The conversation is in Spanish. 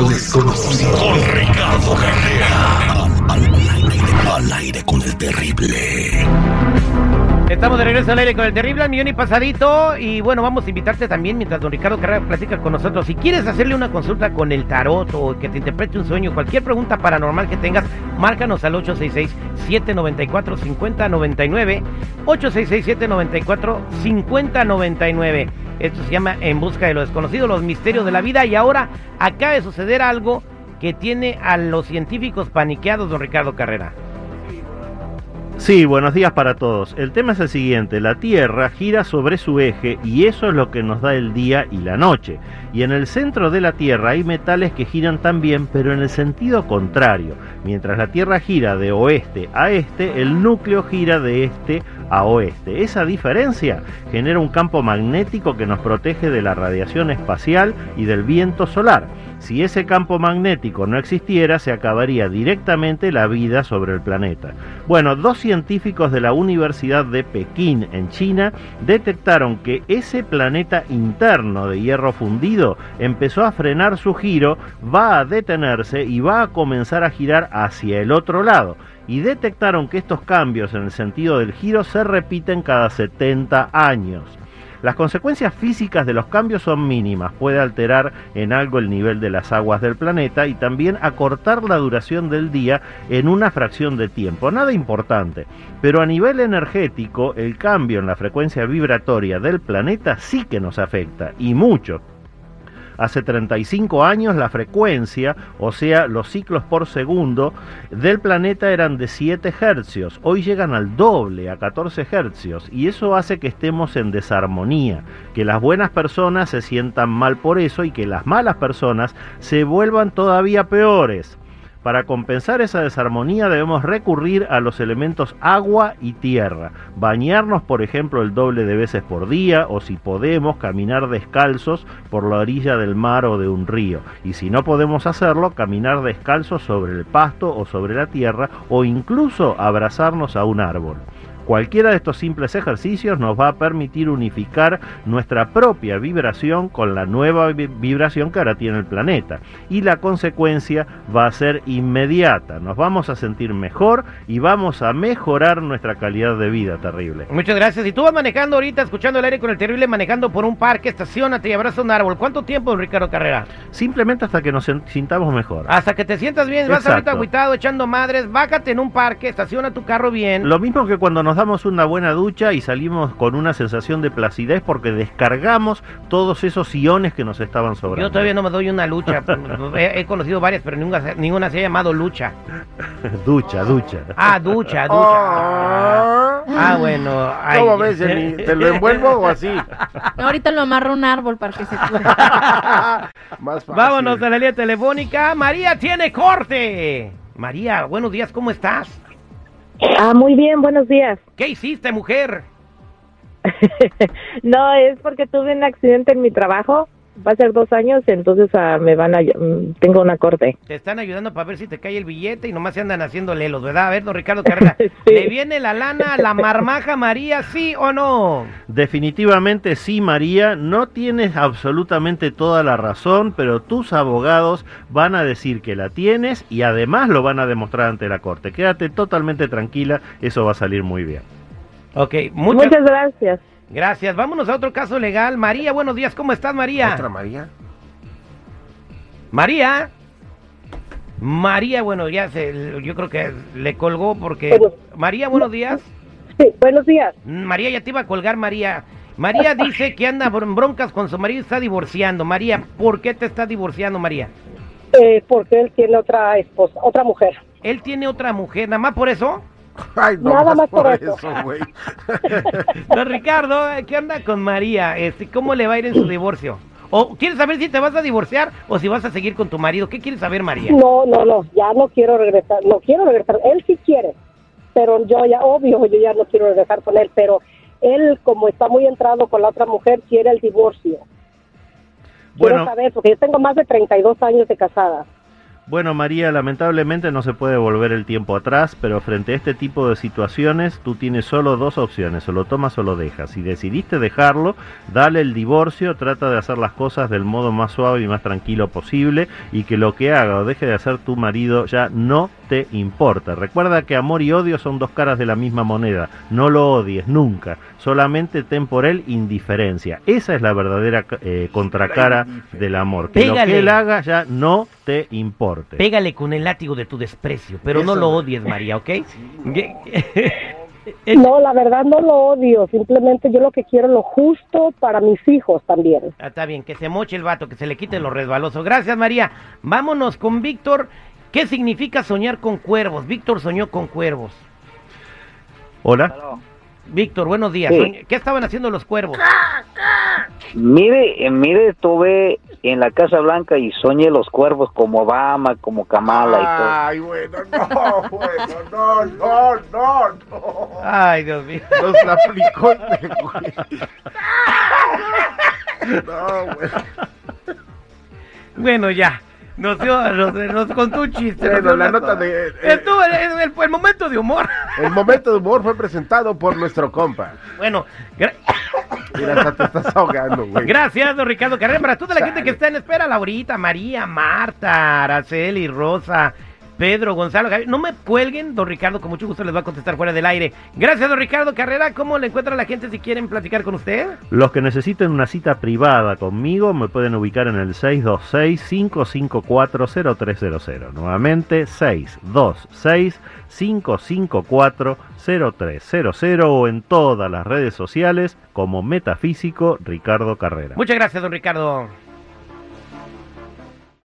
lo desconocido. Con Ricardo Carrera. Al, aire, al aire con el terrible. Estamos de regreso al aire con el terrible al millón y pasadito. Y bueno, vamos a invitarte también mientras don Ricardo Carrera platica con nosotros. Si quieres hacerle una consulta con el tarot o que te interprete un sueño, cualquier pregunta paranormal que tengas, márcanos al 866-794-5099. 866-794-5099. Esto se llama En Busca de lo Desconocido, los misterios de la vida. Y ahora acaba de suceder algo que tiene a los científicos paniqueados, don Ricardo Carrera. Sí, buenos días para todos. El tema es el siguiente, la Tierra gira sobre su eje y eso es lo que nos da el día y la noche. Y en el centro de la Tierra hay metales que giran también, pero en el sentido contrario. Mientras la Tierra gira de oeste a este, el núcleo gira de este a oeste. Esa diferencia genera un campo magnético que nos protege de la radiación espacial y del viento solar. Si ese campo magnético no existiera, se acabaría directamente la vida sobre el planeta. Bueno, dos científicos de la Universidad de Pekín, en China, detectaron que ese planeta interno de hierro fundido empezó a frenar su giro, va a detenerse y va a comenzar a girar hacia el otro lado y detectaron que estos cambios en el sentido del giro se repiten cada 70 años. Las consecuencias físicas de los cambios son mínimas, puede alterar en algo el nivel de las aguas del planeta y también acortar la duración del día en una fracción de tiempo, nada importante. Pero a nivel energético, el cambio en la frecuencia vibratoria del planeta sí que nos afecta, y mucho. Hace 35 años la frecuencia, o sea, los ciclos por segundo del planeta eran de 7 hercios. Hoy llegan al doble, a 14 hercios. Y eso hace que estemos en desarmonía, que las buenas personas se sientan mal por eso y que las malas personas se vuelvan todavía peores. Para compensar esa desarmonía debemos recurrir a los elementos agua y tierra, bañarnos por ejemplo el doble de veces por día o si podemos caminar descalzos por la orilla del mar o de un río y si no podemos hacerlo caminar descalzos sobre el pasto o sobre la tierra o incluso abrazarnos a un árbol. Cualquiera de estos simples ejercicios nos va a permitir unificar nuestra propia vibración con la nueva vibración que ahora tiene el planeta. Y la consecuencia va a ser inmediata. Nos vamos a sentir mejor y vamos a mejorar nuestra calidad de vida terrible. Muchas gracias. Si tú vas manejando ahorita, escuchando el aire con el terrible, manejando por un parque, estacionate y abraza un árbol. ¿Cuánto tiempo, Ricardo Carrera? Simplemente hasta que nos sintamos mejor. Hasta que te sientas bien. Vas ahorita agüitado, echando madres, bájate en un parque, estaciona tu carro bien. Lo mismo que cuando nos damos una buena ducha y salimos con una sensación de placidez porque descargamos todos esos iones que nos estaban sobrando. Yo todavía no me doy una lucha. he, conocido varias, pero ninguna, ninguna se ha llamado lucha. ducha, ducha. Ah, ducha, ducha. Ah, ah bueno. ¿Cómo ves, ¿Te lo envuelvo o así? ahorita lo amarro a un árbol para que se Vámonos a la línea telefónica. María tiene corte. María, buenos días, ¿cómo estás? Ah, muy bien, buenos días. ¿Qué hiciste, mujer? no, es porque tuve un accidente en mi trabajo va a ser dos años, entonces ah, me van a, tengo una corte. Te están ayudando para ver si te cae el billete y nomás se andan haciendo lelos, ¿verdad? A ver, don Ricardo Carrera, ¿le viene la lana a la marmaja María, sí o no? Definitivamente sí, María, no tienes absolutamente toda la razón, pero tus abogados van a decir que la tienes y además lo van a demostrar ante la corte. Quédate totalmente tranquila, eso va a salir muy bien. Ok, muchas gracias. Gracias. Vámonos a otro caso legal. María, buenos días. ¿Cómo estás, María? ¿Otra María? María. María, bueno, ya se, yo creo que le colgó porque... María, buenos días. Sí, buenos días. María, ya te iba a colgar, María. María dice que anda broncas con su marido y está divorciando. María, ¿por qué te está divorciando, María? Eh, porque él tiene otra esposa, otra mujer. ¿Él tiene otra mujer? ¿Nada más por eso? Nada más por, eso, güey. Don Ricardo, ¿qué onda con María? Este, ¿Cómo le va a ir en su divorcio? ¿O quieres saber si te vas a divorciar o si vas a seguir con tu marido? ¿Qué quieres saber, María? No, no, no, ya no quiero regresar, no quiero regresar. Él sí quiere, pero yo ya, obvio, yo ya no quiero regresar con él, pero él, como está muy entrado con la otra mujer, quiere el divorcio. Bueno, quiero saber, porque yo tengo más de 32 años de casada. Bueno, María, lamentablemente no se puede volver el tiempo atrás, pero frente a este tipo de situaciones tú tienes solo dos opciones, o lo tomas o lo dejas. Si decidiste dejarlo, dale el divorcio, trata de hacer las cosas del modo más suave y más tranquilo posible y que lo que haga o deje de hacer tu marido ya no te importa. Recuerda que amor y odio son dos caras de la misma moneda, no lo odies nunca, solamente ten por él indiferencia. Esa es la verdadera eh, contracara del amor, que lo Pégale. que él haga ya no te importe. Pégale con el látigo de tu desprecio, pero no lo odies, María, ¿ok? No, la verdad no lo odio, simplemente yo lo que quiero es lo justo para mis hijos también. Ah, Está bien, que se moche el vato, que se le quite lo resbaloso. Gracias, María. Vámonos con Víctor. ¿Qué significa soñar con cuervos? Víctor soñó con cuervos. Hola. Víctor, buenos días. Sí. ¿Qué estaban haciendo los cuervos? Mire, eh, mire, estuve en la Casa Blanca y soñé los cuervos como Obama, como Kamala y todo. Ay, bueno, no, bueno, no, no, no, no. Ay, Dios mío. Nos la aplicó este güey. No, güey. Bueno, ya. Nos, dio, nos, nos contó un chiste. Bueno, la nota de- eh, Estuvo el, el- el momento de humor. El momento de humor fue presentado por nuestro compa. Bueno, gra- Mira, hasta te estás ahogando, güey. gracias, don Ricardo Carrera. Para toda la gente que está en espera, Laurita, María, Marta, Araceli, Rosa, Pedro, Gonzalo. No me cuelguen, don Ricardo, con mucho gusto les va a contestar fuera del aire. Gracias, don Ricardo Carrera. ¿Cómo le encuentra la gente si quieren platicar con usted? Los que necesiten una cita privada conmigo me pueden ubicar en el 626-554-0300. Nuevamente, 626-554-0300 o en todas las redes sociales como Metafísico Ricardo Carrera. Muchas gracias, don Ricardo.